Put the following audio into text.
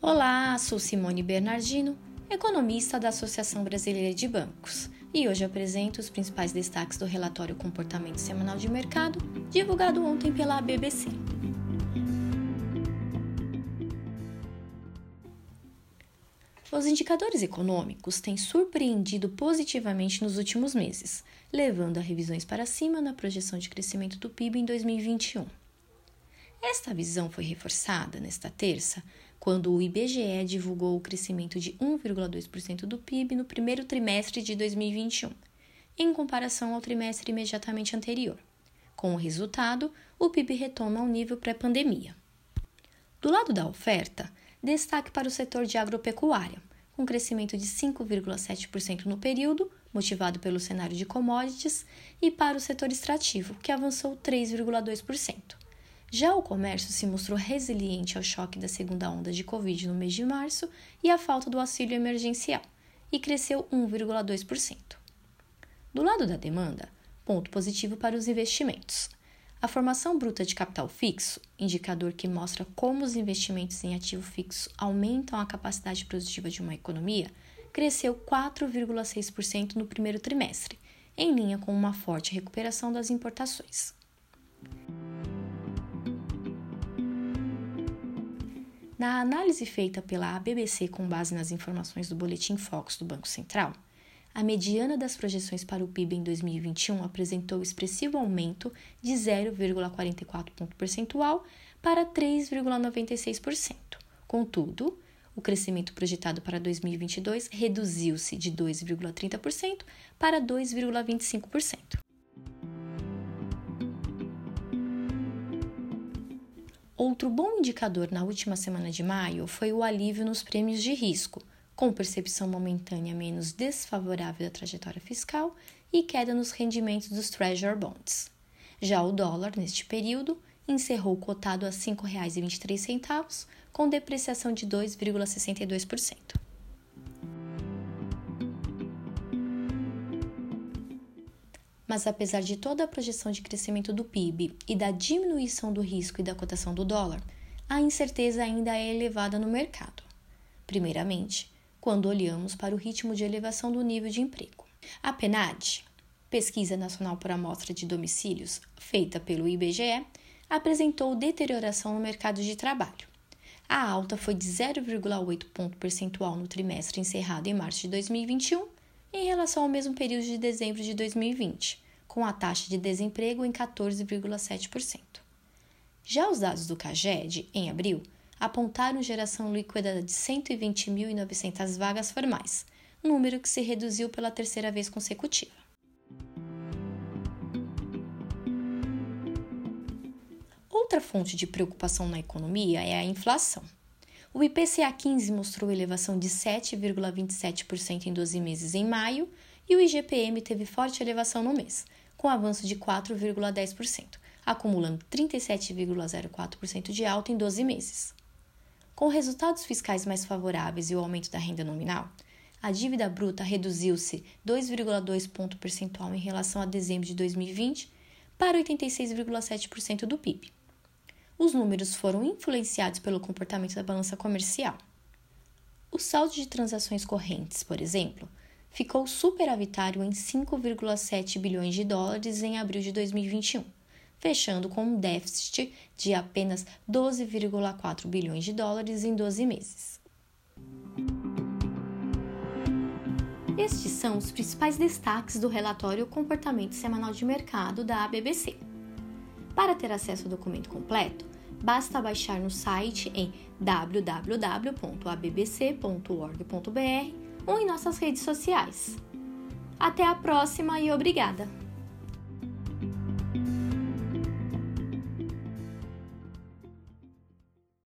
Olá, sou Simone Bernardino, economista da Associação Brasileira de Bancos, e hoje apresento os principais destaques do relatório Comportamento Semanal de Mercado, divulgado ontem pela BBC. Os indicadores econômicos têm surpreendido positivamente nos últimos meses, levando a revisões para cima na projeção de crescimento do PIB em 2021. Esta visão foi reforçada nesta terça, quando o IBGE divulgou o crescimento de 1,2% do PIB no primeiro trimestre de 2021, em comparação ao trimestre imediatamente anterior. Com o resultado, o PIB retoma ao nível pré-pandemia. Do lado da oferta, destaque para o setor de agropecuária, com crescimento de 5,7% no período, motivado pelo cenário de commodities, e para o setor extrativo, que avançou 3,2%. Já o comércio se mostrou resiliente ao choque da segunda onda de Covid no mês de março e à falta do auxílio emergencial, e cresceu 1,2%. Do lado da demanda, ponto positivo para os investimentos. A formação bruta de capital fixo, indicador que mostra como os investimentos em ativo fixo aumentam a capacidade produtiva de uma economia, cresceu 4,6% no primeiro trimestre, em linha com uma forte recuperação das importações. Na análise feita pela ABBC com base nas informações do Boletim Focus do Banco Central, a mediana das projeções para o PIB em 2021 apresentou expressivo aumento de 0,44 ponto percentual para 3,96%. Contudo, o crescimento projetado para 2022 reduziu-se de 2,30% para 2,25%. Outro bom indicador na última semana de maio foi o alívio nos prêmios de risco, com percepção momentânea menos desfavorável da trajetória fiscal e queda nos rendimentos dos Treasury Bonds. Já o dólar, neste período, encerrou cotado a R$ 5,23, com depreciação de 2,62%. Mas apesar de toda a projeção de crescimento do PIB e da diminuição do risco e da cotação do dólar, a incerteza ainda é elevada no mercado. Primeiramente, quando olhamos para o ritmo de elevação do nível de emprego. A PNAD, Pesquisa Nacional por Amostra de Domicílios, feita pelo IBGE, apresentou deterioração no mercado de trabalho. A alta foi de 0,8 ponto percentual no trimestre encerrado em março de 2021 em relação ao mesmo período de dezembro de 2020, com a taxa de desemprego em 14,7%. Já os dados do CAGED, em abril, apontaram geração líquida de 120.900 vagas formais, número que se reduziu pela terceira vez consecutiva. Outra fonte de preocupação na economia é a inflação. O IPCA 15 mostrou elevação de 7,27% em 12 meses em maio e o IGPM teve forte elevação no mês, com avanço de 4,10%, acumulando 37,04% de alta em 12 meses. Com resultados fiscais mais favoráveis e o aumento da renda nominal, a dívida bruta reduziu-se 2,2 ponto percentual em relação a dezembro de 2020 para 86,7% do PIB os números foram influenciados pelo comportamento da balança comercial. O saldo de transações correntes, por exemplo, ficou superavitário em 5,7 bilhões de dólares em abril de 2021, fechando com um déficit de apenas 12,4 bilhões de dólares em 12 meses. Estes são os principais destaques do relatório Comportamento Semanal de Mercado da ABBC. Para ter acesso ao documento completo, basta baixar no site em www.abbc.org.br ou em nossas redes sociais. Até a próxima e obrigada!